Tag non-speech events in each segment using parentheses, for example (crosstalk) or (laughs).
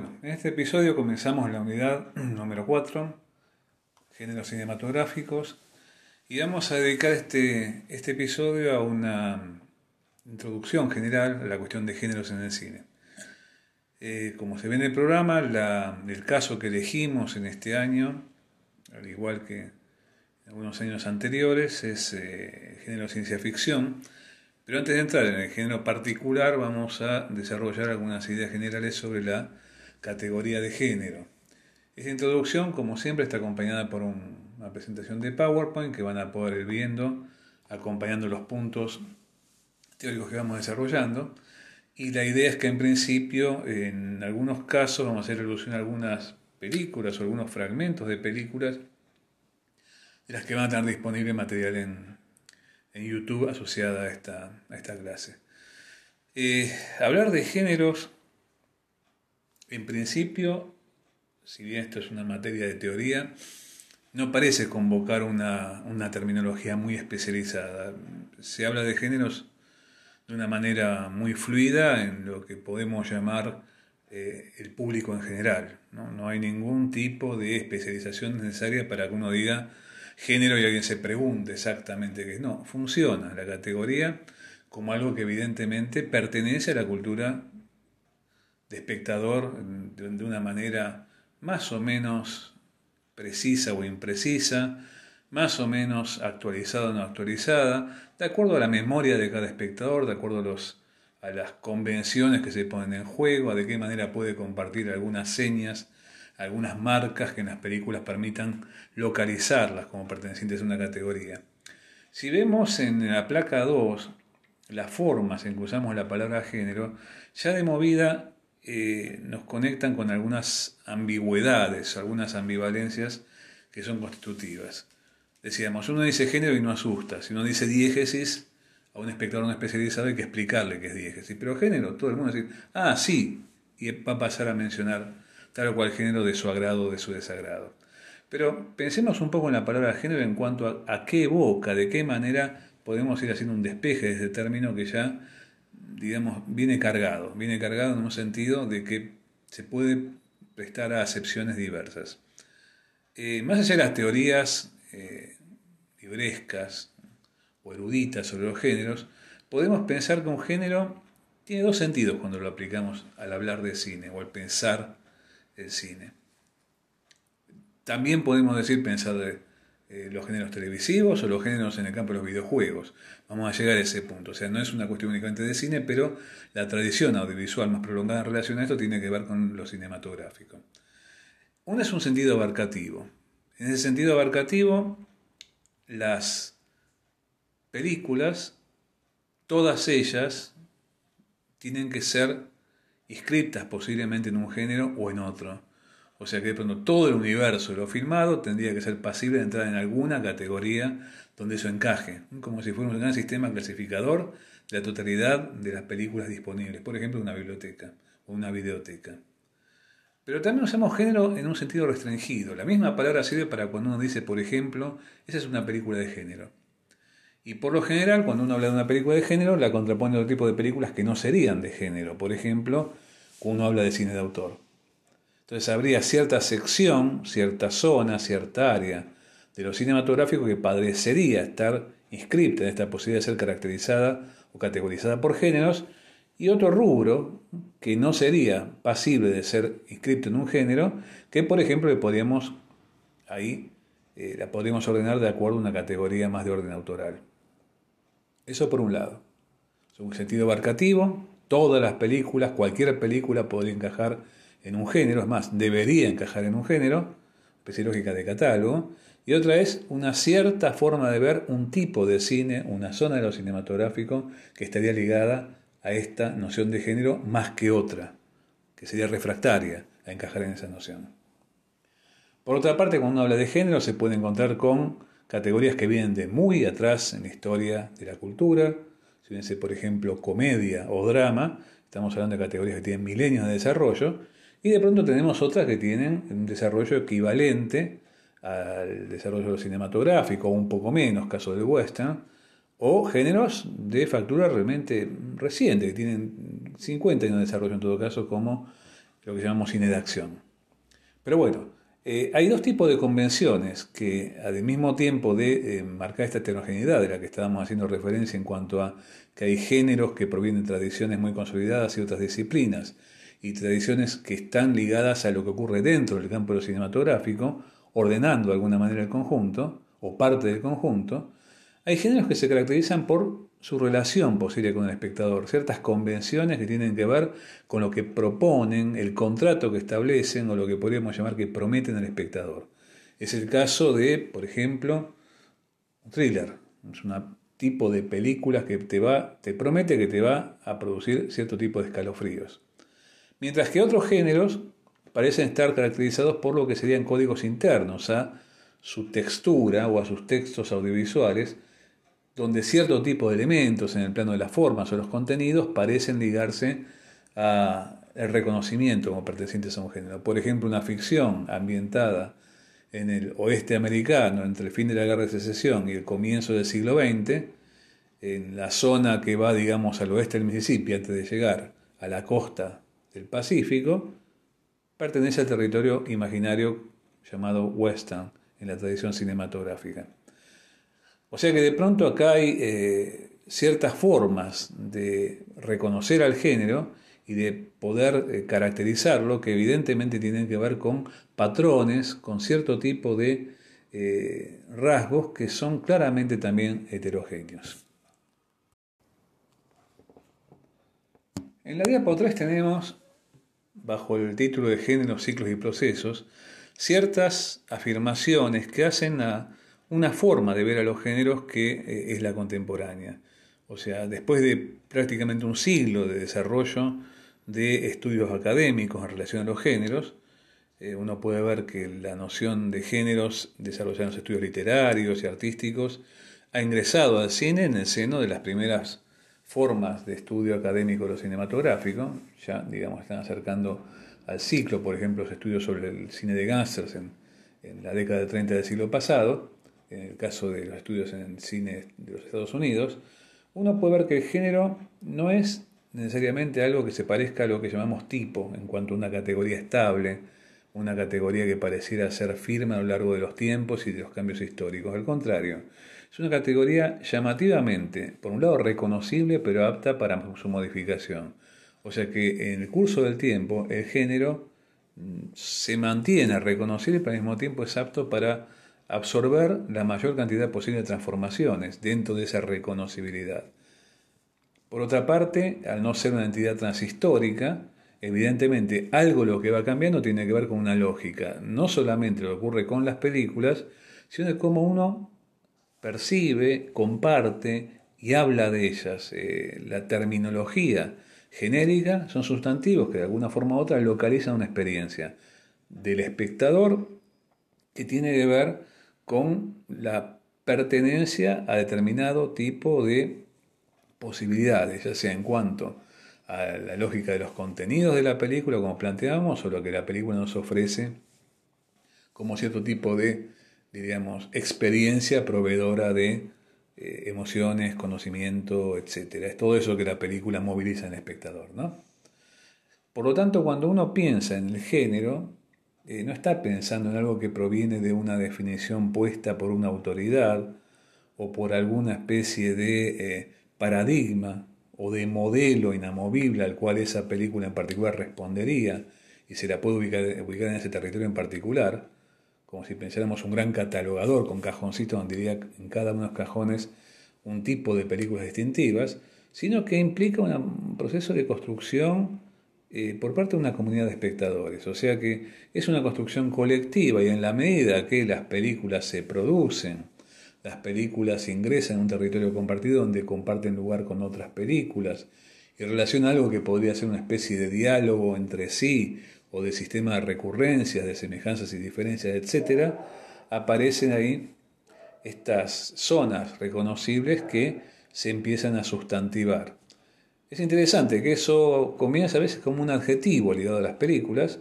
Bueno, en este episodio comenzamos la unidad (clears throat) número 4, géneros cinematográficos, y vamos a dedicar este, este episodio a una introducción general a la cuestión de géneros en el cine. Eh, como se ve en el programa, el caso que elegimos en este año, al igual que en algunos años anteriores, es eh, género ciencia ficción. Pero antes de entrar en el género particular, vamos a desarrollar algunas ideas generales sobre la categoría de género. Esta introducción, como siempre, está acompañada por una presentación de PowerPoint que van a poder ir viendo, acompañando los puntos teóricos que vamos desarrollando. Y la idea es que en principio, en algunos casos, vamos a hacer alusión a algunas películas o algunos fragmentos de películas de las que van a tener disponible material en, YouTube asociada a esta, a esta clase. Eh, hablar de géneros en principio, si bien esto es una materia de teoría, no parece convocar una, terminología muy especializada. Se habla de géneros de una manera muy fluida en lo que podemos llamar eh, el público en general. ¿no? no hay ningún tipo de especialización necesaria para que uno diga género y alguien se pregunte exactamente qué es. No, funciona la categoría como algo que evidentemente pertenece a la cultura de espectador de una manera más o menos precisa o imprecisa, más o menos actualizada o no actualizada, de acuerdo a la memoria de cada espectador, de acuerdo a, los, a las convenciones que se ponen en juego, a de qué manera puede compartir algunas señas, algunas marcas que en las películas permitan localizarlas como pertenecientes a una categoría. Si vemos en la placa 2 las formas en que usamos la palabra género, ya de movida eh, nos conectan con algunas ambigüedades, algunas ambivalencias que son constitutivas. Decíamos, uno dice género y no asusta. Si uno dice diégesis, a un espectador no especializado hay que explicarle qué es diégesis. Pero género, todo el mundo dice, ah, sí, y va a pasar a mencionar tal o cual género de su agrado o de su desagrado. Pero pensemos un poco en la palabra género en cuanto a, qué evoca, de qué manera podemos ir haciendo un despeje de ese término que ya digamos, viene cargado, viene cargado en un sentido de que se puede prestar a acepciones diversas. Eh, más allá de las teorías eh, librescas o eruditas sobre los géneros, podemos pensar que un género tiene dos sentidos cuando lo aplicamos al hablar de cine o al pensar el cine. También podemos decir pensar de eh, los géneros televisivos o los géneros en el campo de los videojuegos. Vamos a llegar a ese punto. O sea, no es una cuestión únicamente de cine, pero la tradición audiovisual más prolongada en relación a esto tiene que ver con lo cinematográfico. Uno es un sentido abarcativo. En ese sentido abarcativo, las películas, todas ellas, tienen que ser inscritas posiblemente en un género o en otro. O sea que de pronto todo el universo de lo filmado tendría que ser pasible de entrar en alguna categoría donde eso encaje, como si fuera un gran sistema clasificador de la totalidad de las películas disponibles, por ejemplo una biblioteca o una videoteca. Pero también usamos género en un sentido restringido. La misma palabra sirve para cuando uno dice, por ejemplo, esa es una película de género. Y por lo general, cuando uno habla de una película de género, la contrapone a otro tipo de películas que no serían de género. Por ejemplo, cuando uno habla de cine de autor. Entonces habría cierta sección, cierta zona, cierta área de lo cinematográfico que padecería estar inscripta en esta posibilidad de ser caracterizada o categorizada por géneros, y otro rubro que no sería pasible de ser inscrito en un género, que por ejemplo le podríamos ahí eh, la podríamos ordenar de acuerdo a una categoría más de orden autoral. Eso por un lado. Es un sentido abarcativo, todas las películas, cualquier película podría encajar en un género, es más, debería encajar en un género, especie lógica de catálogo, y otra es una cierta forma de ver un tipo de cine, una zona de lo cinematográfico que estaría ligada a esta noción de género más que otra, que sería refractaria a encajar en esa noción. Por otra parte, cuando uno habla de género se puede encontrar con categorías que vienen de muy atrás en la historia de la cultura, si bien por ejemplo comedia o drama, estamos hablando de categorías que tienen milenios de desarrollo, y de pronto tenemos otras que tienen un desarrollo equivalente al desarrollo cinematográfico, un poco menos, caso del western, o géneros de factura realmente reciente, que tienen 50 años de desarrollo en todo caso, como lo que llamamos cine de acción. Pero bueno, eh, hay dos tipos de convenciones que al mismo tiempo de eh, marcar esta heterogeneidad de la que estábamos haciendo referencia en cuanto a que hay géneros que provienen de tradiciones muy consolidadas y otras disciplinas, y tradiciones que están ligadas a lo que ocurre dentro del campo cinematográfico, ordenando de alguna manera el conjunto, o parte del conjunto, hay géneros que se caracterizan por su relación posible con el espectador, ciertas convenciones que tienen que ver con lo que proponen, el contrato que establecen o lo que podríamos llamar que prometen al espectador. Es el caso de, por ejemplo, un thriller. Es un tipo de películas que te, va, te promete que te va a producir cierto tipo de escalofríos. Mientras que otros géneros parecen estar caracterizados por lo que serían códigos internos a su textura o a sus textos audiovisuales, donde cierto tipo de elementos en el plano de las formas o los contenidos parecen ligarse al reconocimiento como pertenecientes a un género. Por ejemplo, una ficción ambientada en el oeste americano entre el fin de la guerra de secesión y el comienzo del siglo XX, en la zona que va, digamos, al oeste del Mississippi antes de llegar a la costa del Pacífico, pertenece al territorio imaginario llamado Western en la tradición cinematográfica. O sea que de pronto acá hay eh, ciertas formas de reconocer al género y de poder eh, caracterizarlo que evidentemente tienen que ver con patrones, con cierto tipo de eh, rasgos que son claramente también heterogéneos. En la diapo 3 tenemos, bajo el título de Géneros, Ciclos y Procesos, ciertas afirmaciones que hacen a una forma de ver a los géneros que eh, es la contemporánea. O sea, después de prácticamente un siglo de desarrollo de estudios académicos en relación a los géneros, eh, uno puede ver que la noción de géneros desarrollada en los estudios literarios y artísticos ha ingresado al cine en el seno de las primeras formas de estudio académico de lo cinematográfico, ya digamos están acercando al ciclo, por ejemplo, los estudios sobre el cine de gángsters en, en la década de 30 del siglo pasado, en el caso de los estudios en el cine de los Estados Unidos, uno puede ver que el género no es necesariamente algo que se parezca a lo que llamamos tipo, en cuanto a una categoría estable, una categoría que pareciera ser firme a lo largo de los tiempos y de los cambios históricos. Al contrario, es una categoría llamativamente, por un lado reconocible, pero apta para su modificación. O sea que en el curso del tiempo el género mm, se mantiene reconocible, pero al mismo tiempo es apto para absorber la mayor cantidad posible de transformaciones dentro de esa reconocibilidad. Por otra parte, al no ser una entidad transhistórica, evidentemente algo lo que va cambiando tiene que ver con una lógica, no solamente lo ocurre con las películas, sino de cómo uno percibe, comparte y habla de ellas. Eh, la terminología genérica son sustantivos que de alguna forma u otra localizan una experiencia del espectador que tiene que ver con la pertenencia a determinado tipo de posibilidades, ya sea en cuanto a la lógica de los contenidos de la película, como planteamos, o lo que la película nos ofrece como cierto tipo de, diríamos, experiencia proveedora de eh, emociones, conocimiento, etc. Es todo eso que la película moviliza en el espectador, ¿no? Por lo tanto, cuando uno piensa en el género, eh, no está pensando en algo que proviene de una definición puesta por una autoridad o por alguna especie de eh, paradigma o de modelo inamovible al cual esa película en particular respondería y se la puede ubicar, ubicar en ese territorio en particular, como si pensáramos un gran catalogador con cajoncitos donde diría en cada uno de los cajones un tipo de películas distintivas, sino que implica un proceso de construcción eh, por parte de una comunidad de espectadores. O sea que es una construcción colectiva y en la medida que las películas se producen, las películas ingresan en un territorio compartido donde comparten lugar con otras películas y relaciona algo que podría ser una especie de diálogo entre sí o de sistema de recurrencias, de semejanzas y diferencias, etc., aparecen ahí estas zonas reconocibles que se empiezan a sustantivar. Es interesante que eso comienza a veces como un adjetivo ligado a las películas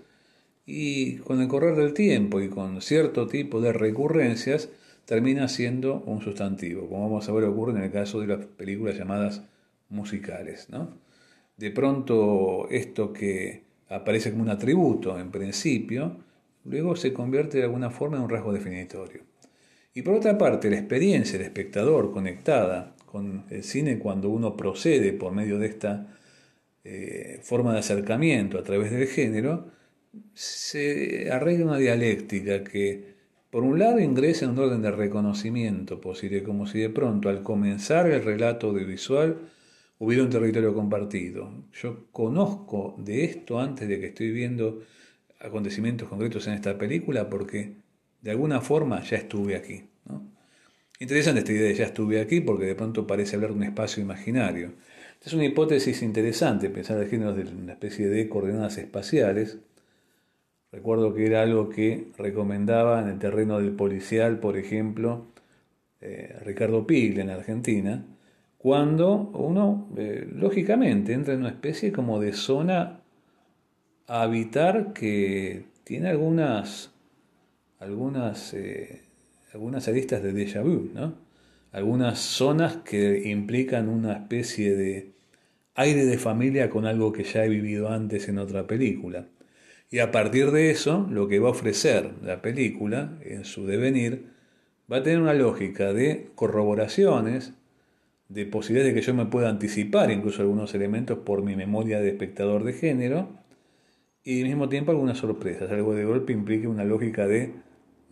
y con el correr del tiempo y con cierto tipo de recurrencias termina siendo un sustantivo, como vamos a ver ocurre en el caso de las películas llamadas musicales. ¿no? De pronto esto que aparece como un atributo en principio, luego se convierte de alguna forma en un rasgo definitorio. Y por otra parte, la experiencia del espectador conectada con el cine cuando uno procede por medio de esta eh, forma de acercamiento a través del género, se arregla una dialéctica que, por un lado, ingresa en un orden de reconocimiento posible, como si de pronto, al comenzar el relato audiovisual, hubiera un territorio compartido. Yo conozco de esto antes de que estoy viendo acontecimientos concretos en esta película porque de alguna forma ya estuve aquí. Interesante esta idea de ya estuve aquí porque de pronto parece hablar de un espacio imaginario. Es una hipótesis interesante pensar en géneros de una especie de coordenadas espaciales. Recuerdo que era algo que recomendaba en el terreno del policial, por ejemplo, eh, Ricardo Piglia en Argentina, cuando uno, eh, lógicamente, entra en una especie como de zona a habitar que tiene algunas, algunas, eh, algunas aristas de déjà vu, ¿no? algunas zonas que implican una especie de aire de familia con algo que ya he vivido antes en otra película. Y a partir de eso, lo que va a ofrecer la película en su devenir va a tener una lógica de corroboraciones, de posibilidades de que yo me pueda anticipar incluso algunos elementos por mi memoria de espectador de género y al mismo tiempo algunas sorpresas. Algo de golpe implique una lógica de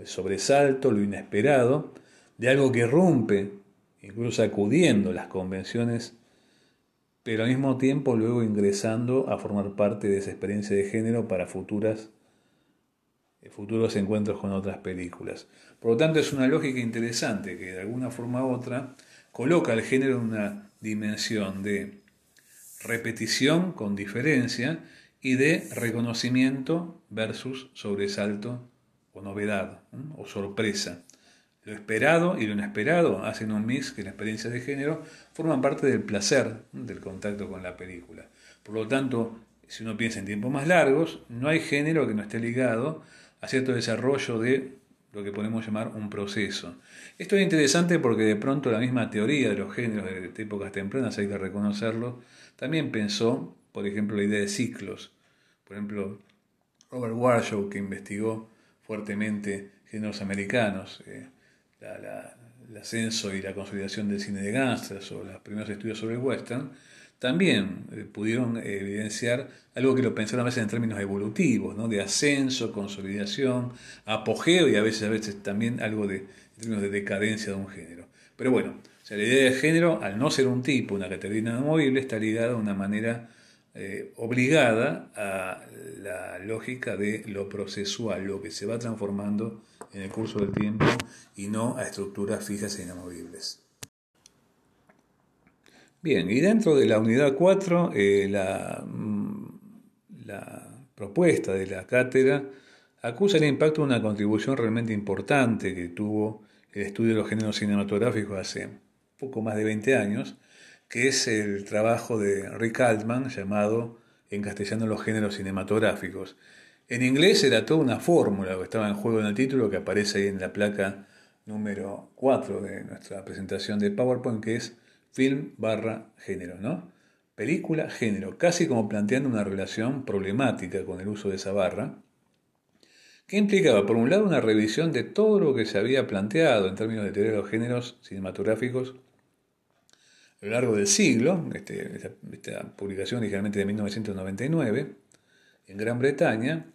sobresalto, lo inesperado, de algo que rompe, incluso sacudiendo las convenciones, pero al mismo tiempo luego ingresando a formar parte de esa experiencia de género para futuras futuros encuentros con otras películas. Por lo tanto, es una lógica interesante que de alguna forma u otra coloca al género en una dimensión de repetición con diferencia y de reconocimiento versus sobresalto o novedad o sorpresa. Lo esperado y lo inesperado hacen un mix que la experiencia de género forman parte del placer del contacto con la película. Por lo tanto, si uno piensa en tiempos más largos, no hay género que no esté ligado a cierto desarrollo de lo que podemos llamar un proceso. Esto es interesante porque de pronto la misma teoría de los géneros de épocas tempranas, hay que reconocerlo, también pensó, por ejemplo, la idea de ciclos. Por ejemplo, Robert Warshaw, que investigó fuertemente géneros americanos, eh, el ascenso y la consolidación del cine de gangsters o los primeros estudios sobre el western, también eh, pudieron evidenciar algo que lo pensaron a veces en términos evolutivos, ¿no? de ascenso, consolidación, apogeo y a veces, a veces también algo de, términos de decadencia de un género. Pero bueno, o sea, la idea de género, al no ser un tipo, una categoría inamovible, está ligada de una manera eh, obligada a la lógica de lo procesual, lo que se va transformando en el curso del tiempo y no a estructuras fijas e inamovibles. Bien, y dentro de la unidad 4, eh, mm, la, propuesta de la cátedra acusa el impacto de una contribución realmente importante que tuvo el estudio de los géneros cinematográficos hace poco más de 20 años, que es el trabajo de Rick Altman llamado en castellano los géneros cinematográficos. En inglés era toda una fórmula que estaba en juego en el título que aparece ahí en la placa número 4 de nuestra presentación de PowerPoint, que es film barra género, ¿no? Película, género, casi como planteando una relación problemática con el uso de esa barra, que implicaba, por un lado, una revisión de todo lo que se había planteado en términos de teoría de los géneros cinematográficos a lo largo del siglo, este, esta, esta, publicación originalmente de 1999, en Gran Bretaña,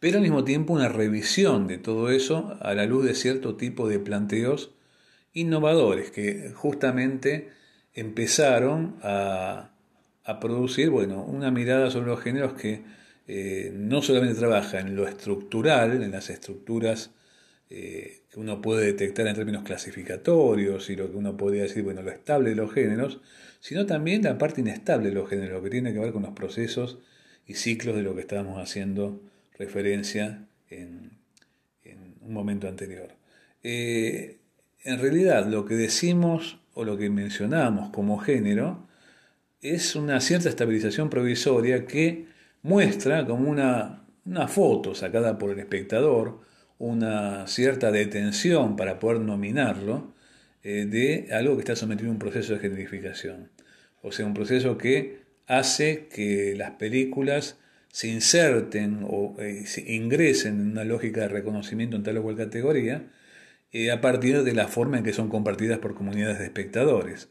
pero al mismo tiempo una revisión de todo eso a la luz de cierto tipo de planteos innovadores que justamente empezaron a, producir bueno, una mirada sobre los géneros que eh, no solamente trabaja en lo estructural, en las estructuras eh, que uno puede detectar en términos clasificatorios y lo que uno podría decir, bueno, lo estable de los géneros, sino también la parte inestable de los géneros, lo que tiene que ver con los procesos y ciclos de lo que estábamos haciendo referencia en, un momento anterior. Eh, en realidad lo que decimos o lo que mencionamos como género es una cierta estabilización provisoria que muestra como una, foto sacada por el espectador, una cierta detención para poder nominarlo eh, de algo que está sometido a un proceso de generificación. O sea, un proceso que hace que las películas se inserten o eh, ingresen en una lógica de reconocimiento en tal o cual categoría eh, a partir de la forma en que son compartidas por comunidades de espectadores.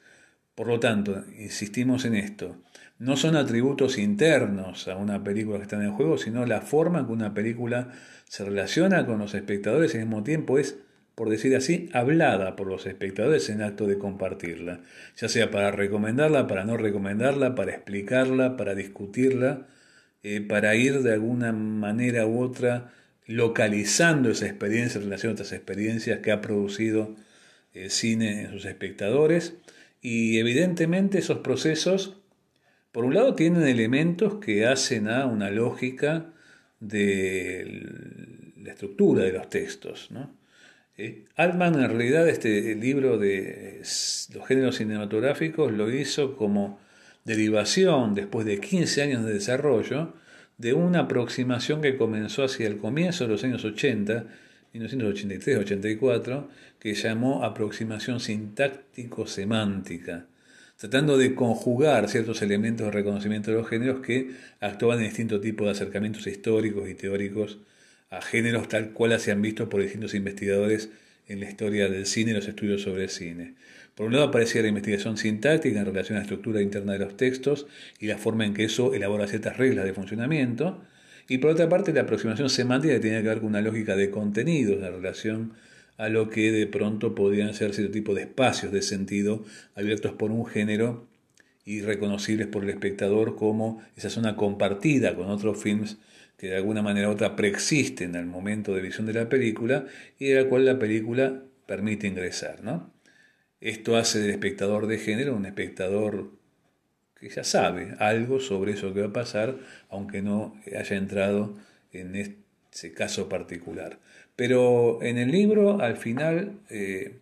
Por lo tanto, insistimos en esto, no son atributos internos a una película que está en juego, sino la forma en que una película se relaciona con los espectadores y al mismo tiempo es, por decir así, hablada por los espectadores en acto de compartirla, ya sea para recomendarla, para no recomendarla, para explicarla, para discutirla, eh, para ir de alguna manera u otra localizando esa experiencia en relación a otras experiencias que ha producido el cine en sus espectadores. Y evidentemente esos procesos, por un lado, tienen elementos que hacen a una lógica de la estructura de los textos. ¿no? Eh, Altman, en realidad, este libro de los géneros cinematográficos lo hizo como derivación, después de 15 años de desarrollo, de una aproximación que comenzó hacia el comienzo de los años 80, 1983-84, que llamó aproximación sintáctico-semántica, tratando de conjugar ciertos elementos de reconocimiento de los géneros que actuaban en distintos tipos de acercamientos históricos y teóricos a géneros tal cual se han visto por distintos investigadores en la historia del cine y los estudios sobre el cine. Por un lado aparecía la investigación sintáctica en relación a la estructura interna de los textos y la forma en que eso elabora ciertas reglas de funcionamiento, y por otra parte la aproximación semántica que tenía que ver con una lógica de contenidos en relación a lo que de pronto podían ser cierto tipo de espacios de sentido abiertos por un género y reconocibles por el espectador como esa zona compartida con otros films que de alguna manera u otra preexisten al momento de visión de la película y de la cual la película permite ingresar, ¿no? Esto hace del espectador de género un espectador que ya sabe algo sobre eso que va a pasar, aunque no haya entrado en ese caso particular. Pero en el libro, al final, eh,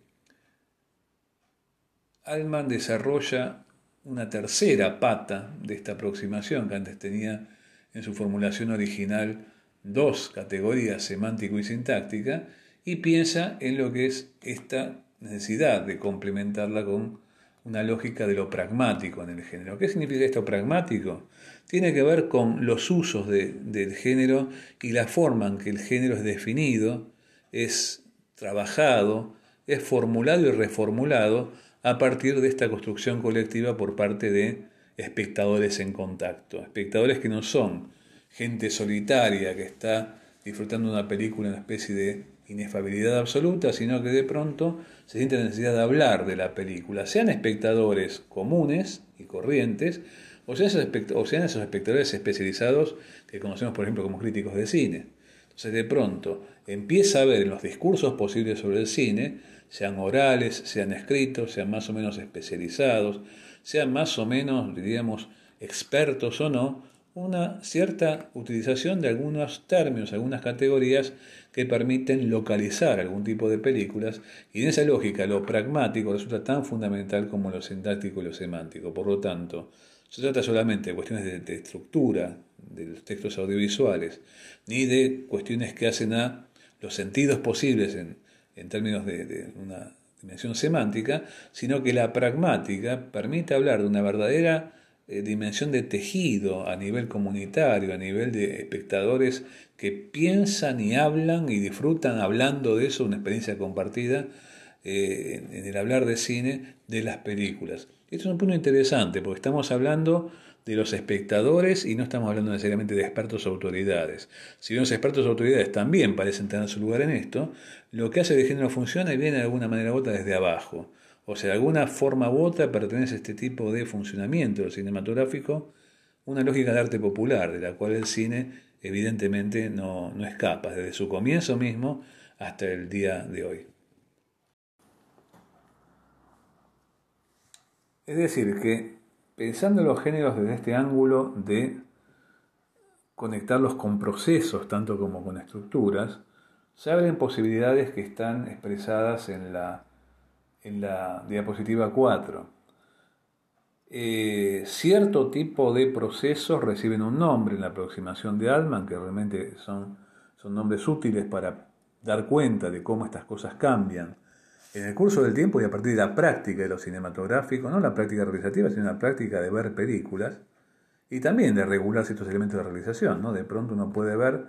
Alman desarrolla una tercera pata de esta aproximación, que antes tenía en su formulación original dos categorías, semántico y sintáctica, y piensa en lo que es esta necesidad de complementarla con una lógica de lo pragmático en el género. ¿Qué significa esto pragmático? Tiene que ver con los usos del género y la forma en que el género es definido, es trabajado, es formulado y reformulado a partir de esta construcción colectiva por parte de espectadores en contacto. Espectadores que no son gente solitaria que está disfrutando de una película, una especie de inefabilidad absoluta, sino que de pronto se siente la necesidad de hablar de la película, sean espectadores comunes y corrientes, o sean, esos esos espectadores especializados que conocemos, por ejemplo, como críticos de cine. Entonces, de pronto, empieza a ver en los discursos posibles sobre el cine, sean orales, sean escritos, sean más o menos especializados, sean más o menos, diríamos, expertos o no, una cierta utilización de algunos términos, algunas categorías que permiten localizar algún tipo de películas y en esa lógica lo pragmático resulta tan fundamental como lo sintáctico y lo semántico. Por lo tanto, se trata solamente de cuestiones de, estructura de los textos audiovisuales, ni de cuestiones que hacen a los sentidos posibles en, en términos de, una dimensión semántica, sino que la pragmática permite hablar de una verdadera eh, dimensión de tejido a nivel comunitario, a nivel de espectadores que piensan y hablan y disfrutan hablando de eso, una experiencia compartida eh, en el hablar de cine de las películas. Esto es un punto interesante porque estamos hablando de los espectadores y no estamos hablando necesariamente de expertos o autoridades. Si bien los expertos o autoridades también parecen tener su lugar en esto, lo que hace el género funcione viene de alguna manera u otra desde abajo. O sea, de alguna forma u otra pertenece a este tipo de funcionamiento cinematográfico una lógica de arte popular, de la cual el cine evidentemente no, no escapa, desde su comienzo mismo hasta el día de hoy. Es decir, que pensando en los géneros desde este ángulo de conectarlos con procesos tanto como con estructuras, se abren posibilidades que están expresadas en la en la diapositiva 4. Eh, cierto tipo de procesos reciben un nombre en la aproximación de Altman, que realmente son, son nombres útiles para dar cuenta de cómo estas cosas cambian. En el curso del tiempo y a partir de la práctica de lo cinematográfico, no la práctica realizativa, sino la práctica de ver películas, y también de regular ciertos elementos de realización. ¿no? De pronto uno puede ver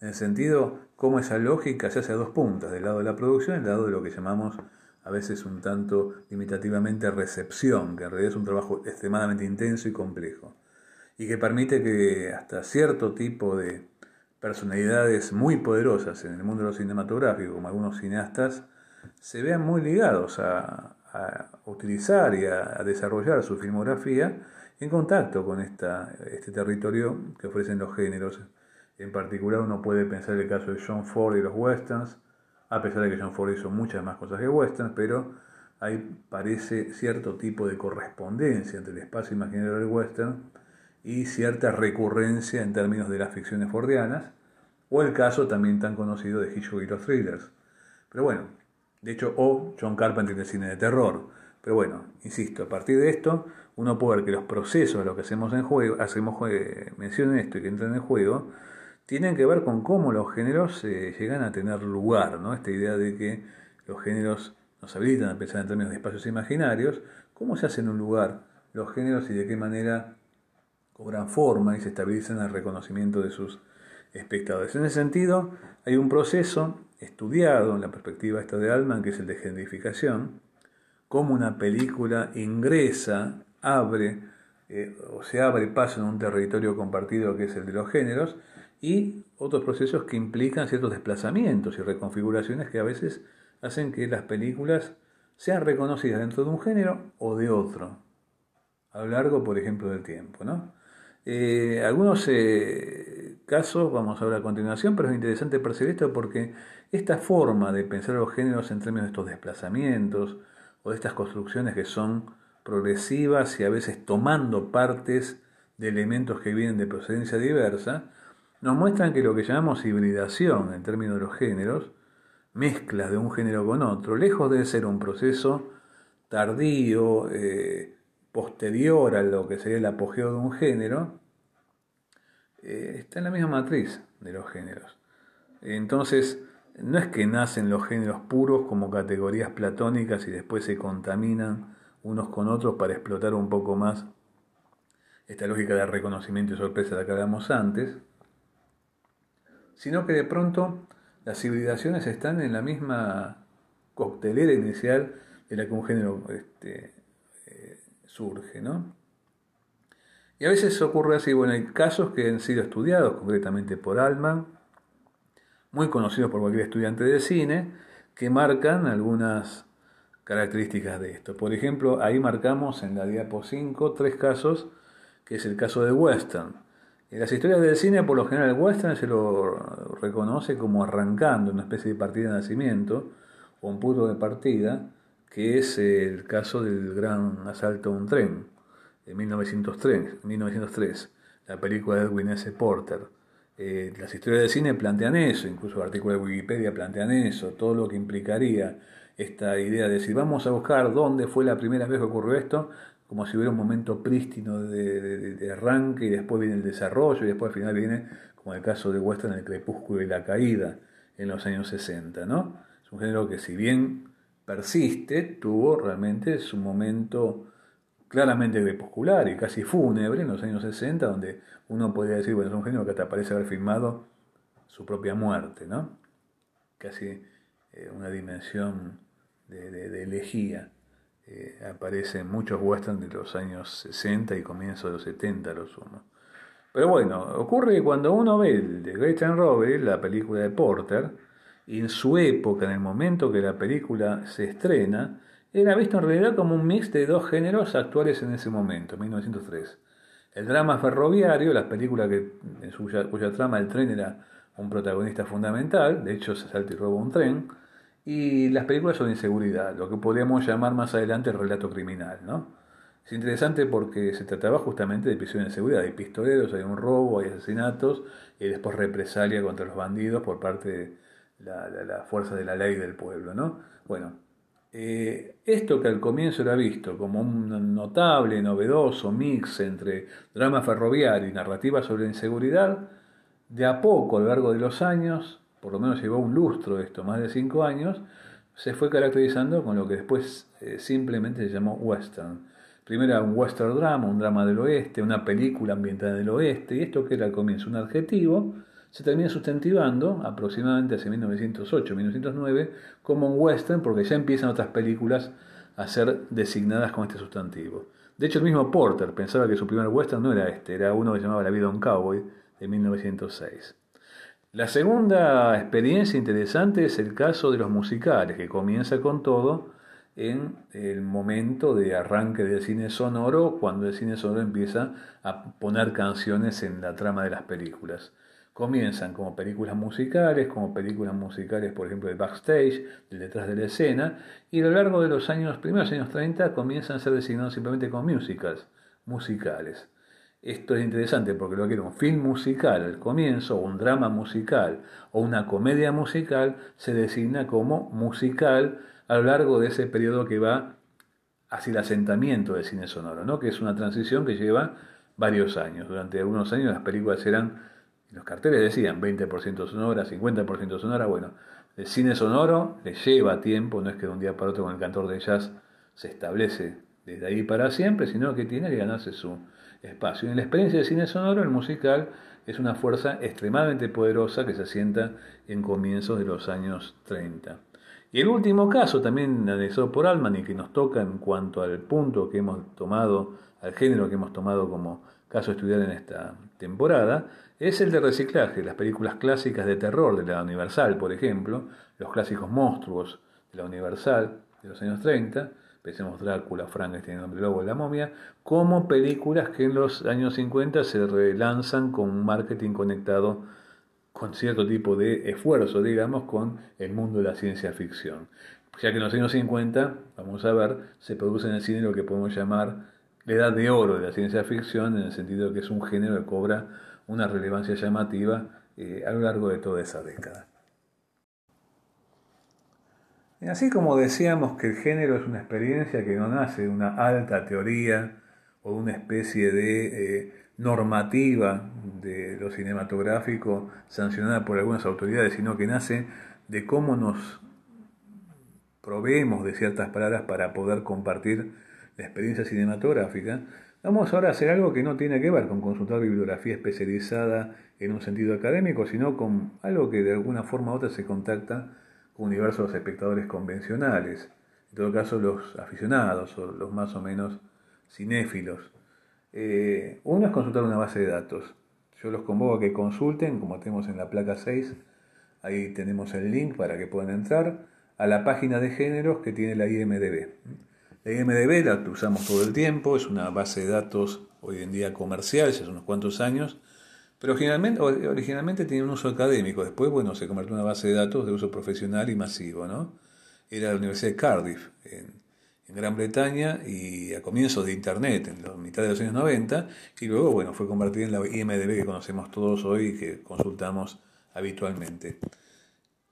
en el sentido cómo esa lógica se hace a dos puntas, del lado de la producción y del lado de lo que llamamos a veces un tanto limitativamente recepción, que en realidad es un trabajo extremadamente intenso y complejo, y que permite que hasta cierto tipo de personalidades muy poderosas en el mundo de lo cinematográfico, como algunos cineastas, se vean muy ligados a, utilizar y a, desarrollar su filmografía en contacto con esta, este territorio que ofrecen los géneros. En particular uno puede pensar el caso de John Ford y los westerns, a pesar de que John Ford hizo muchas más cosas que westerns, pero ahí parece cierto tipo de correspondencia entre el espacio imaginario del western y cierta recurrencia en términos de las ficciones fordianas, o el caso también tan conocido de Hitchcock y los thrillers. Pero bueno, de hecho, o John Carpenter el cine de terror. Pero bueno, insisto, a partir de esto, uno puede ver que los procesos de lo que hacemos en juego, hacemos mención en esto y que entran en juego, tienen que ver con cómo los géneros eh, llegan a tener lugar, ¿no? Esta idea de que los géneros nos habilitan a pensar en términos de espacios imaginarios, cómo se hacen un lugar los géneros y de qué manera cobran forma y se estabilizan el reconocimiento de sus espectadores. En ese sentido, hay un proceso estudiado en la perspectiva esta de Altman, que es el de generificación, cómo una película ingresa, abre eh, o se abre paso en un territorio compartido que es el de los géneros, y otros procesos que implican ciertos desplazamientos y reconfiguraciones que a veces hacen que las películas sean reconocidas dentro de un género o de otro, a lo largo, por ejemplo, del tiempo. ¿no? Eh, algunos eh, casos vamos a ver a continuación, pero es interesante percibir esto porque esta forma de pensar los géneros en términos de estos desplazamientos o de estas construcciones que son progresivas y a veces tomando partes de elementos que vienen de procedencia diversa, nos muestran que lo que llamamos hibridación en términos de los géneros, mezclas de un género con otro, lejos de ser un proceso tardío, eh, posterior a lo que sería el apogeo de un género, eh, está en la misma matriz de los géneros. Entonces, no es que nacen los géneros puros como categorías platónicas y después se contaminan unos con otros para explotar un poco más esta lógica de reconocimiento y sorpresa de la que hablamos antes, sino que de pronto las hibridaciones están en la misma coctelera inicial de la que un género este, surge, ¿no? Y a veces ocurre así, bueno, hay casos que han sido estudiados concretamente por Altman, muy conocidos por cualquier estudiante de cine, que marcan algunas características de esto. Por ejemplo, ahí marcamos en la diapo 5 tres casos, que es el caso de western. En las historias del cine, por lo general, el western se lo reconoce como arrancando una especie de partida de nacimiento o un punto de partida, que es el caso del gran asalto a un tren de 1903, 1903 la película de Edwin S. Porter. Eh, las historias de cine plantean eso, incluso artículos de Wikipedia plantean eso, todo lo que implicaría esta idea de si vamos a buscar dónde fue la primera vez que ocurrió esto, como si hubiera un momento prístino de, arranque y después viene el desarrollo y después al final viene, como el caso de Western, el crepúsculo y la caída en los años 60, ¿no? Es un género que si bien persiste, tuvo realmente su momento claramente crepuscular y casi fúnebre en los años 60, donde uno podría decir, bueno, es un género que hasta parece haber filmado su propia muerte, ¿no? Casi eh, una dimensión de, de, elegía. Eh, aparece en muchos westerns de los años 60 y comienzo de los 70, lo sumo. Pero bueno, ocurre cuando uno ve el de Great and Robbery, la película de Porter, en su época, en el momento que la película se estrena, era visto en realidad como un mix de dos géneros actuales en ese momento, 1903. El drama ferroviario, las películas que, en cuya, trama el tren era un protagonista fundamental, de hecho se salta y roba un tren, y las películas son inseguridad, lo que podríamos llamar más adelante el relato criminal. ¿no? Es interesante porque se trataba justamente de episodios de seguridad, hay pistoleros, hay un robo, hay asesinatos, y después represalia contra los bandidos por parte de la, fuerza de la ley del pueblo. ¿no? Bueno, eh, esto que al comienzo era visto como un notable, novedoso mix entre drama ferroviario y narrativa sobre inseguridad, de a poco a lo largo de los años, por lo menos llevó un lustro esto, más de cinco años, se fue caracterizando con lo que después eh, simplemente se llamó western. primero un western drama, un drama del oeste, una película ambientada en el oeste, y esto que era al comienzo un adjetivo, se termina sustantivando aproximadamente hacia 1908-1909 como un western, porque ya empiezan otras películas a ser designadas con este sustantivo. De hecho, el mismo Porter pensaba que su primer western no era este, era uno que se llamaba La vida de un cowboy, de 1906. La segunda experiencia interesante es el caso de los musicales, que comienza con todo en el momento de arranque del cine sonoro, cuando el cine sonoro empieza a poner canciones en la trama de las películas. Comienzan como películas musicales, como películas musicales, por ejemplo, de backstage, de detrás de la escena, y a lo largo de los años, primeros años 30, comienzan a ser designados simplemente como musicals, musicales. Esto es interesante porque lo que era un film musical al comienzo, un drama musical, o una comedia musical, se designa como musical a lo largo de ese periodo que va hacia el asentamiento del cine sonoro, ¿no? que es una transición que lleva varios años. Durante algunos años las películas eran, los carteles decían 20% sonora, 50% sonora, bueno, el cine sonoro le lleva tiempo, no es que de un día para otro con el cantor de jazz se establece desde ahí para siempre, sino que tiene que ganarse su, espacio. En la experiencia de cine sonoro, el musical es una fuerza extremadamente poderosa que se asienta en comienzos de los años 30. Y el último caso, también analizado por Alman y que nos toca en cuanto al punto que hemos tomado, al género que hemos tomado como caso a estudiar en esta temporada, es el de reciclaje, las películas clásicas de terror de la Universal, por ejemplo, los clásicos monstruos de la Universal de los años 30, pensemos Drácula, Frankenstein, hombre lobo, la momia, como películas que en los años 50 se relanzan con un marketing conectado con cierto tipo de esfuerzo, digamos, con el mundo de la ciencia ficción. Ya que en los años 50, vamos a ver, se produce en el cine lo que podemos llamar la edad de oro de la ciencia ficción, en el sentido de que es un género que cobra una relevancia llamativa eh, a lo largo de toda esa década. Así como decíamos que el género es una experiencia que no nace de una alta teoría o de una especie de eh, normativa de lo cinematográfico sancionada por algunas autoridades, sino que nace de cómo nos proveemos de ciertas palabras para poder compartir la experiencia cinematográfica, vamos ahora a hacer algo que no tiene que ver con consultar bibliografía especializada en un sentido académico, sino con algo que de alguna forma u otra se contacta universo de los espectadores convencionales, en todo caso los aficionados o los más o menos cinéfilos. Eh, uno es consultar una base de datos. Yo los convoco a que consulten, como tenemos en la placa 6, ahí tenemos el link para que puedan entrar a la página de géneros que tiene la IMDB. La IMDB la usamos todo el tiempo, es una base de datos hoy en día comercial, ya hace unos cuantos años, pero originalmente, tenía un uso académico, después bueno, se convirtió en una base de datos de uso profesional y masivo. ¿no? Era la Universidad de Cardiff, en, Gran Bretaña, y a comienzos de Internet, en la mitad de los años 90, y luego bueno, fue convertida en la IMDB que conocemos todos hoy y que consultamos habitualmente.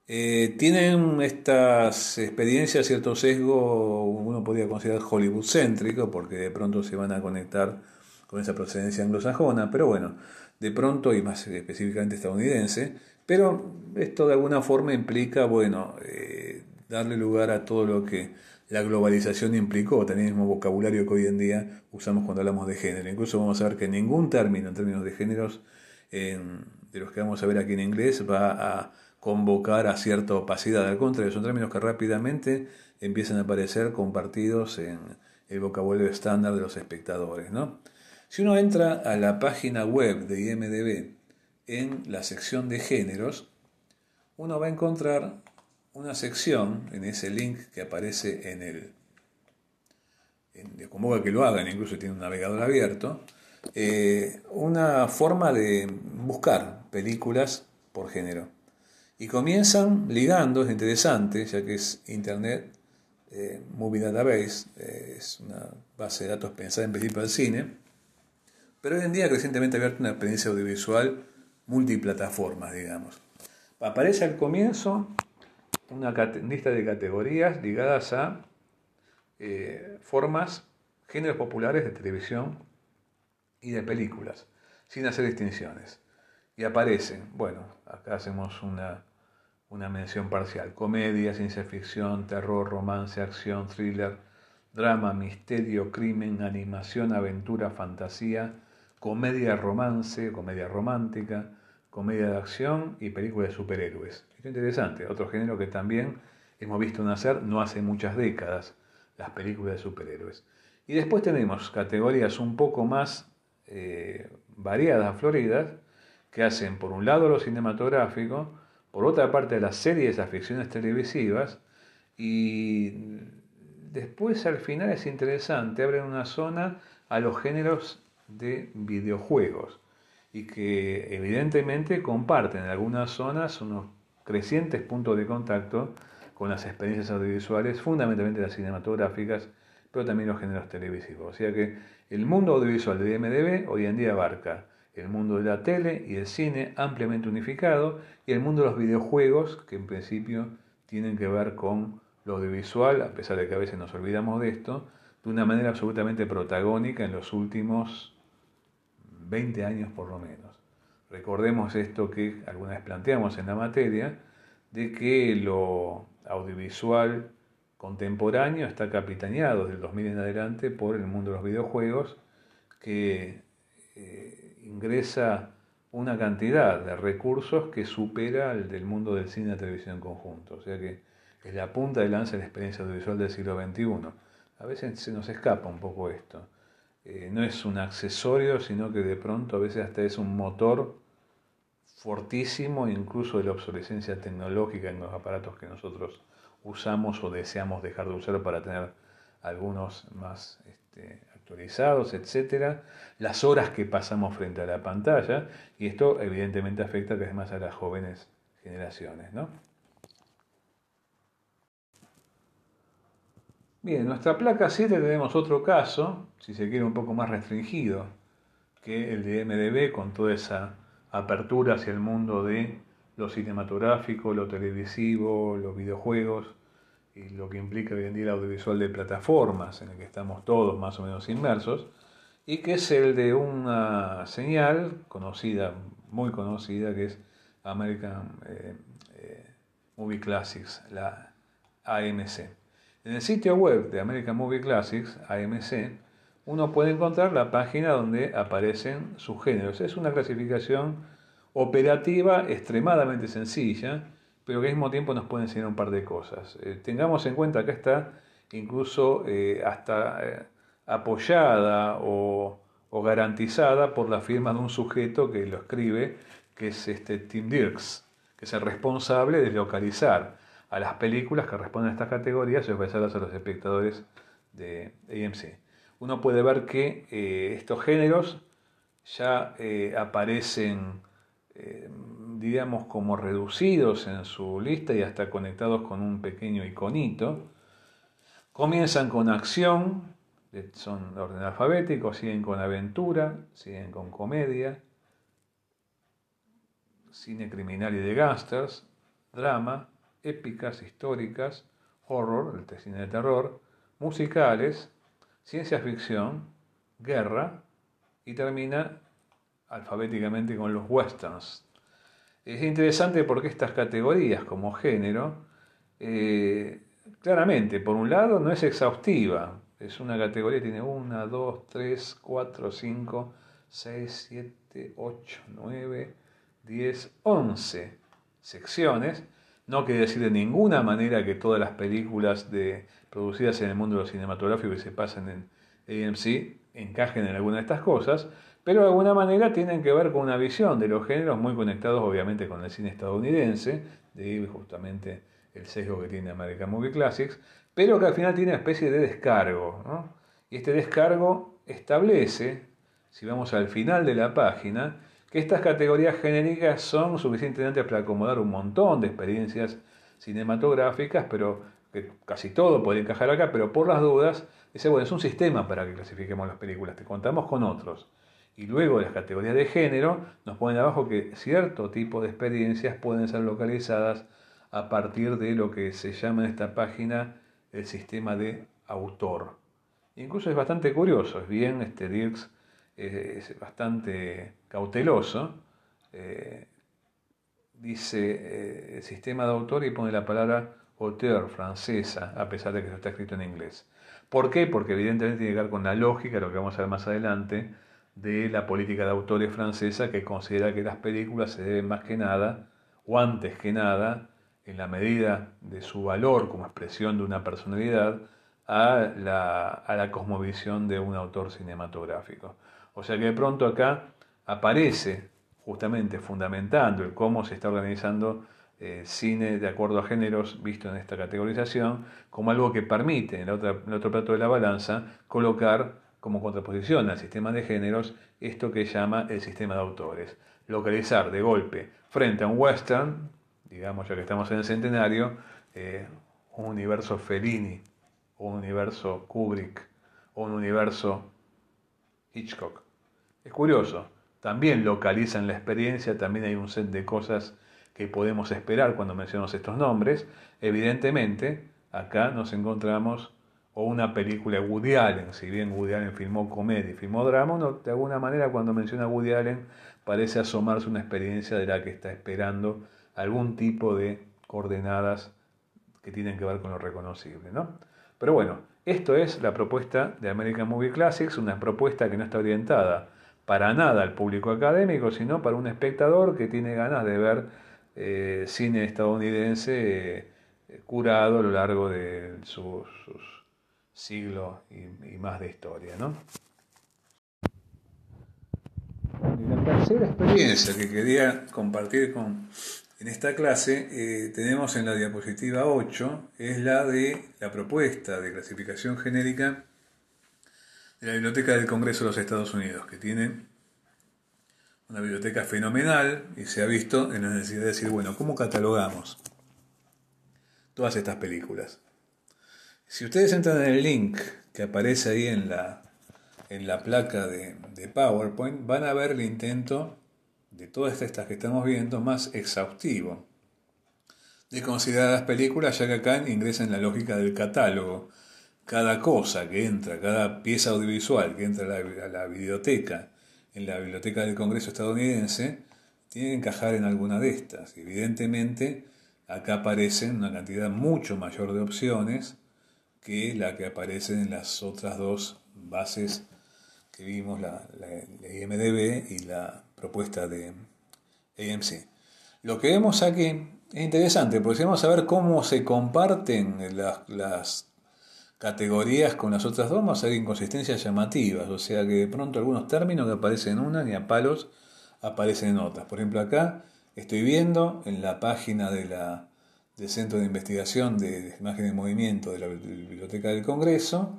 Eh, tienen estas experiencias cierto sesgo, uno podría considerar Hollywood céntrico, porque de pronto se van a conectar con esa procedencia anglosajona, pero bueno, de pronto y más específicamente estadounidense, pero esto de alguna forma implica, bueno, eh, darle lugar a todo lo que la globalización implicó, tener el mismo vocabulario que hoy en día usamos cuando hablamos de género. Incluso vamos a ver que ningún término en términos de géneros de los que vamos a ver aquí en inglés va a convocar a cierta opacidad. Al contrario, son términos que rápidamente empiezan a aparecer compartidos en el vocabulario estándar de los espectadores. ¿no? Si uno entra a la página web de IMDB en la sección de géneros, uno va a encontrar una sección en ese link que aparece en el... En, convoca que lo hagan, incluso tiene un navegador abierto, eh, una forma de buscar películas por género. Y comienzan ligando, es interesante, ya que es Internet eh, Movie Database, eh, es una base de datos pensada en principio al cine, pero hoy en día recientemente abierto una experiencia audiovisual multiplataforma, digamos. Aparece al comienzo una lista de categorías ligadas a eh, formas, géneros populares de televisión y de películas, sin hacer distinciones. Y aparece, bueno, acá hacemos una, una mención parcial, comedia, ciencia ficción, terror, romance, acción, thriller, drama, misterio, crimen, animación, aventura, fantasía, comedia romance, comedia romántica, comedia de acción y película de superhéroes. Es interesante, otro género que también hemos visto nacer no hace muchas décadas, las películas de superhéroes. Y después tenemos categorías un poco más eh, variadas, floridas, que hacen por un lado lo cinematográfico, por otra parte las series, las ficciones televisivas, y después al final es interesante, abren una zona a los géneros de videojuegos y que evidentemente comparten en algunas zonas unos crecientes puntos de contacto con las experiencias audiovisuales, fundamentalmente las cinematográficas, pero también los géneros televisivos. O sea que el mundo audiovisual de DMDB hoy en día abarca el mundo de la tele y el cine ampliamente unificado y el mundo de los videojuegos que en principio tienen que ver con lo audiovisual, a pesar de que a veces nos olvidamos de esto, de una manera absolutamente protagónica en los últimos 20 años por lo menos. Recordemos esto que alguna vez planteamos en la materia, de que lo audiovisual contemporáneo está capitaneado desde el 2000 en adelante por el mundo de los videojuegos, que eh, ingresa una cantidad de recursos que supera el del mundo del cine y la televisión en conjunto. O sea que es la punta de lanza de la experiencia audiovisual del siglo XXI. A veces se nos escapa un poco esto. Eh, no es un accesorio, sino que de pronto a veces hasta es un motor fortísimo, incluso de la obsolescencia tecnológica en los aparatos que nosotros usamos o deseamos dejar de usar para tener algunos más este, actualizados, etcétera, las horas que pasamos frente a la pantalla, y esto evidentemente afecta más a las jóvenes generaciones. ¿no? Bien, en nuestra placa 7 tenemos otro caso, si se quiere un poco más restringido que el de MDB, con toda esa apertura hacia el mundo de lo cinematográfico, lo televisivo, los videojuegos y lo que implica hoy en día el audiovisual de plataformas en el que estamos todos más o menos inmersos, y que es el de una señal conocida, muy conocida, que es American eh, eh, Movie Classics, la AMC. En el sitio web de American Movie Classics, AMC, uno puede encontrar la página donde aparecen sus géneros. Es una clasificación operativa extremadamente sencilla, pero que al mismo tiempo nos puede enseñar un par de cosas. Eh, tengamos en cuenta que está incluso eh, hasta eh, apoyada o, o, garantizada por la firma de un sujeto que lo escribe, que es este Tim Dirks, que es el responsable de localizar a las películas que responden a estas categorías y ofrecerlas a los espectadores de AMC. Uno puede ver que eh, estos géneros ya eh, aparecen, eh, digamos, como reducidos en su lista y hasta conectados con un pequeño iconito. Comienzan con acción, son de orden alfabético, siguen con aventura, siguen con comedia, cine criminal y de gangsters, drama, épicas, históricas, horror, el cine de terror, musicales, ciencia ficción, guerra y termina alfabéticamente con los westerns. Es interesante porque estas categorías como género, eh, claramente, por un lado, no es exhaustiva. Es una categoría tiene 1, 2, 3, 4, 5, 6, 7, 8, 9, 10, 11 secciones no quiere decir de ninguna manera que todas las películas de, producidas en el mundo cinematográfico y se pasen en AMC encajen en alguna de estas cosas, pero de alguna manera tienen que ver con una visión de los géneros muy conectados obviamente con el cine estadounidense, de justamente el sesgo que tiene American Movie Classics, pero que al final tiene una especie de descargo. Y este descargo establece, si vamos al final de la página, estas categorías genéricas son suficientemente para acomodar un montón de experiencias cinematográficas, pero que casi todo puede encajar acá, pero por las dudas, dice, bueno, es un sistema para que clasifiquemos las películas, te contamos con otros. Y luego las categorías de género nos ponen abajo que cierto tipo de experiencias pueden ser localizadas a partir de lo que se llama en esta página el sistema de autor. Incluso es bastante curioso, es bien, este Dirks es bastante cauteloso, eh, dice eh, el sistema de autor y pone la palabra auteur francesa, a pesar de que está escrito en inglés. ¿Por qué? Porque evidentemente tiene que ver con la lógica, lo que vamos a ver más adelante, de la política de autores francesa que considera que las películas se deben más que nada, o antes que nada, en la medida de su valor como expresión de una personalidad, a la, a la cosmovisión de un autor cinematográfico. O sea que de pronto acá aparece justamente fundamentando el cómo se está organizando eh, cine de acuerdo a géneros visto en esta categorización como algo que permite en, el otro plato de la balanza colocar como contraposición al sistema de géneros esto que llama el sistema de autores. Localizar de golpe frente a un western, digamos ya que estamos en el centenario, eh, un universo Fellini, un universo Kubrick, un universo Hitchcock. Es curioso, también localizan la experiencia, también hay un set de cosas que podemos esperar cuando mencionamos estos nombres. Evidentemente, acá nos encontramos o una película Woody Allen, si bien Woody Allen filmó comedia y filmó drama, de alguna manera cuando menciona Woody Allen parece asomarse una experiencia de la que está esperando algún tipo de coordenadas que tienen que ver con lo reconocible. ¿no? Pero bueno, esto es la propuesta de American Movie Classics, una propuesta que no está orientada para nada al público académico, sino para un espectador que tiene ganas de ver eh, cine estadounidense eh, curado a lo largo de sus siglo y, más de historia. ¿no? la tercera experiencia que quería compartir con, en esta clase eh, tenemos en la diapositiva 8, es la de la propuesta de clasificación genérica de la Biblioteca del Congreso de los Estados Unidos, que tiene una biblioteca fenomenal y se ha visto en la necesidad de decir, bueno, ¿cómo catalogamos todas estas películas? Si ustedes entran en el link que aparece ahí en la, en la placa de, PowerPoint, van a ver el intento de todas estas que estamos viendo más exhaustivo de considerar las películas, ya que acá ingresa en la lógica del catálogo. Cada cosa que entra, cada pieza audiovisual que entra a la, la biblioteca, en la biblioteca del Congreso estadounidense, tiene que encajar en alguna de estas. Evidentemente, acá aparecen una cantidad mucho mayor de opciones que la que aparece en las otras dos bases que vimos, la, IMDB y la propuesta de AMC. Lo que vemos aquí es interesante, porque vamos a ver cómo se comparten las, categorías con las otras dos, a ver inconsistencias llamativas, o sea que de pronto algunos términos que aparecen en una ni a palos aparecen en otras. Por ejemplo, acá estoy viendo en la página de del Centro de Investigación de Imagen de Movimiento de la Biblioteca del Congreso,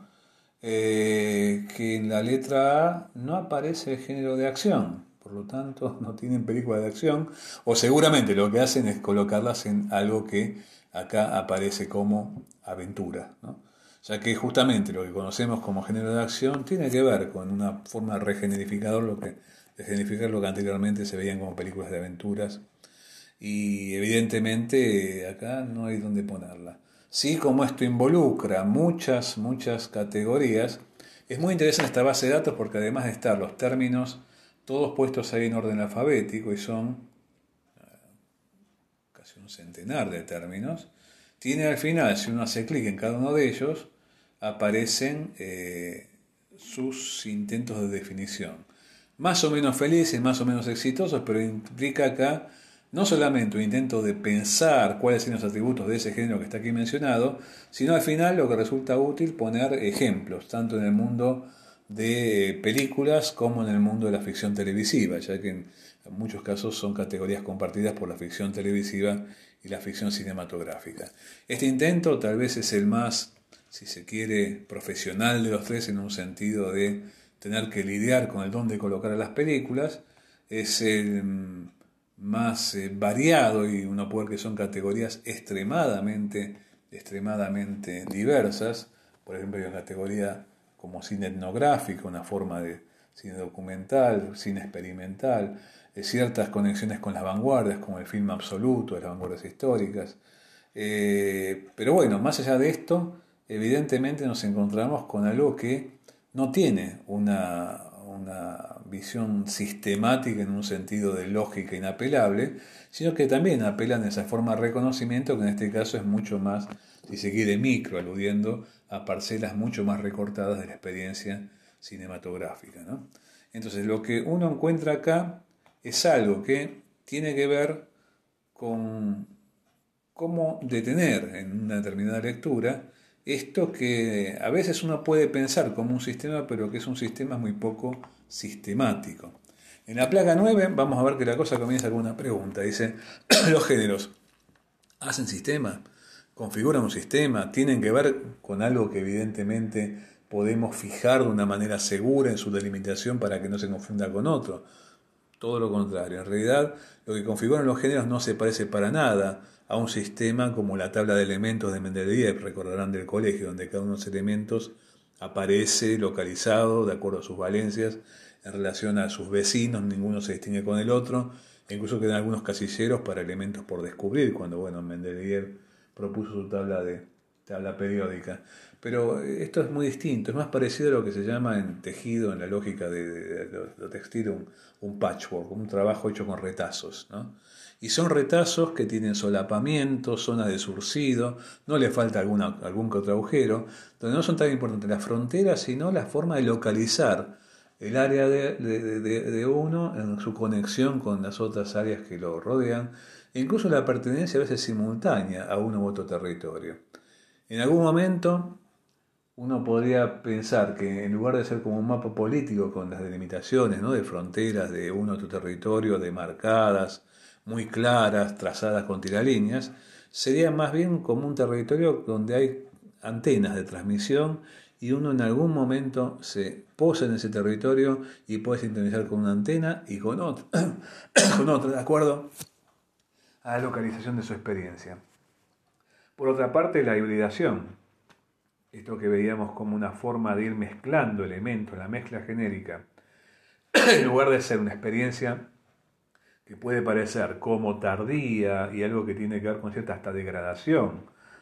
eh, que en la letra A no aparece el género de acción, por lo tanto (laughs) no tienen película de acción, o seguramente lo que hacen es colocarlas en algo que acá aparece como aventura, ya que justamente lo que conocemos como género de acción tiene que ver con una forma de regenerificador, lo que, de lo que anteriormente se veían como películas de aventuras y evidentemente acá no hay dónde ponerla. Sí, como esto involucra muchas, muchas categorías, es muy interesante esta base de datos porque además de estar los términos todos puestos ahí en orden alfabético y son eh, casi un centenar de términos, tiene al final, si uno hace clic en cada uno de ellos, aparecen eh, sus intentos de definición. Más o menos felices, más o menos exitosos, pero implica acá no solamente un intento de pensar cuáles son los atributos de ese género que está aquí mencionado, sino al final lo que resulta útil poner ejemplos, tanto en el mundo de películas como en el mundo de la ficción televisiva, ya que en muchos casos son categorías compartidas por la ficción televisiva y la ficción cinematográfica. Este intento tal vez es el más, si se quiere, profesional de los tres en un sentido de tener que lidiar con el don de colocar a las películas, es el más eh, variado y uno puede ver que son categorías extremadamente, extremadamente diversas. Por ejemplo, hay una categoría como cine etnográfico, una forma de cine documental, cine experimental, eh, ciertas conexiones con las vanguardias, como el film absoluto, las vanguardias históricas. Eh, pero bueno, más allá de esto, evidentemente nos encontramos con algo que no tiene una, una visión sistemática en un sentido de lógica inapelable, sino que también apelan a esa forma de reconocimiento que en este caso es mucho más, si se quiere, micro, aludiendo a parcelas mucho más recortadas de la experiencia cinematográfica. Entonces lo que uno encuentra acá es algo que tiene que ver con cómo detener en una determinada lectura esto que a veces uno puede pensar como un sistema, pero que es un sistema muy poco sistemático. En la plaga 9 vamos a ver que la cosa comienza con una pregunta. Dice, (clears throat) los géneros hacen sistema, configuran un sistema, tienen que ver con algo que evidentemente podemos fijar de una manera segura en su delimitación para que no se confunda con otro. Todo lo contrario, en realidad lo que configuran los géneros no se parece para nada a un sistema como la tabla de elementos de Mendeleev, recordarán del colegio, donde cada uno de los elementos aparece localizado de acuerdo a sus valencias en relación a sus vecinos, ninguno se distingue con el otro, e incluso quedan algunos casilleros para elementos por descubrir, cuando bueno, Mendeleev propuso su tabla de tabla periódica. Pero esto es muy distinto, es más parecido a lo que se llama en tejido, en la lógica de, lo textil, un, un, patchwork, un trabajo hecho con retazos. ¿no? Y son retazos que tienen solapamiento, zona de surcido, no le falta alguna, algún que donde no son tan importantes las fronteras, sino la forma de localizar el área de, de, uno en su conexión con las otras áreas que lo rodean, e incluso la pertenencia a veces simultánea a uno u otro territorio. En algún momento uno podría pensar que en lugar de ser como un mapa político con las delimitaciones ¿no? de fronteras de uno u otro territorio, demarcadas, muy claras, trazadas con tiralíneas, sería más bien como un territorio donde hay antenas de transmisión y uno en algún momento se posa en ese territorio y puede sintonizar con una antena y con otra, (coughs) con otra, de acuerdo a la localización de su experiencia. Por otra parte, la hibridación, esto que veíamos como una forma de ir mezclando elementos, la mezcla genérica, (clears throat) en lugar de ser una experiencia que puede parecer como tardía y algo que tiene que ver con cierta hasta degradación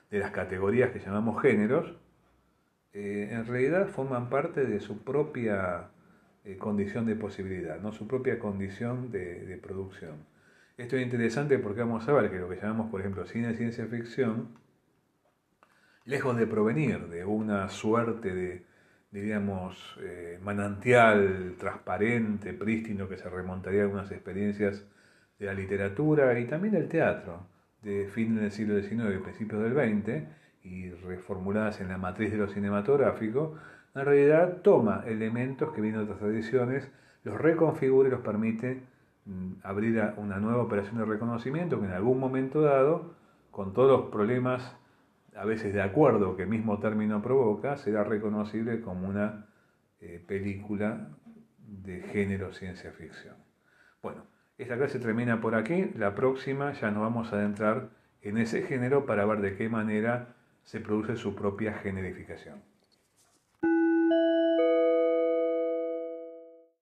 de las categorías que llamamos géneros, eh, en realidad forman parte de su propia eh, condición de posibilidad, ¿no? su propia condición de, producción. Esto es interesante porque vamos a ver que lo que llamamos, por ejemplo, cine de ciencia ficción, lejos de provenir de una suerte de, diríamos, eh, manantial transparente, prístino, que se remontaría a algunas experiencias de la literatura y también del teatro de fin del siglo XIX y principios del XX, y reformuladas en la matriz de lo cinematográfico, en realidad toma elementos que vienen de otras tradiciones, los reconfigura y los permite mm, abrir una nueva operación de reconocimiento que en algún momento dado, con todos los problemas a veces de acuerdo que el mismo término provoca, será reconocible como una eh, película de género ciencia ficción. Bueno, esta clase termina por aquí, la próxima ya nos vamos a adentrar en ese género para ver de qué manera se produce su propia generificación.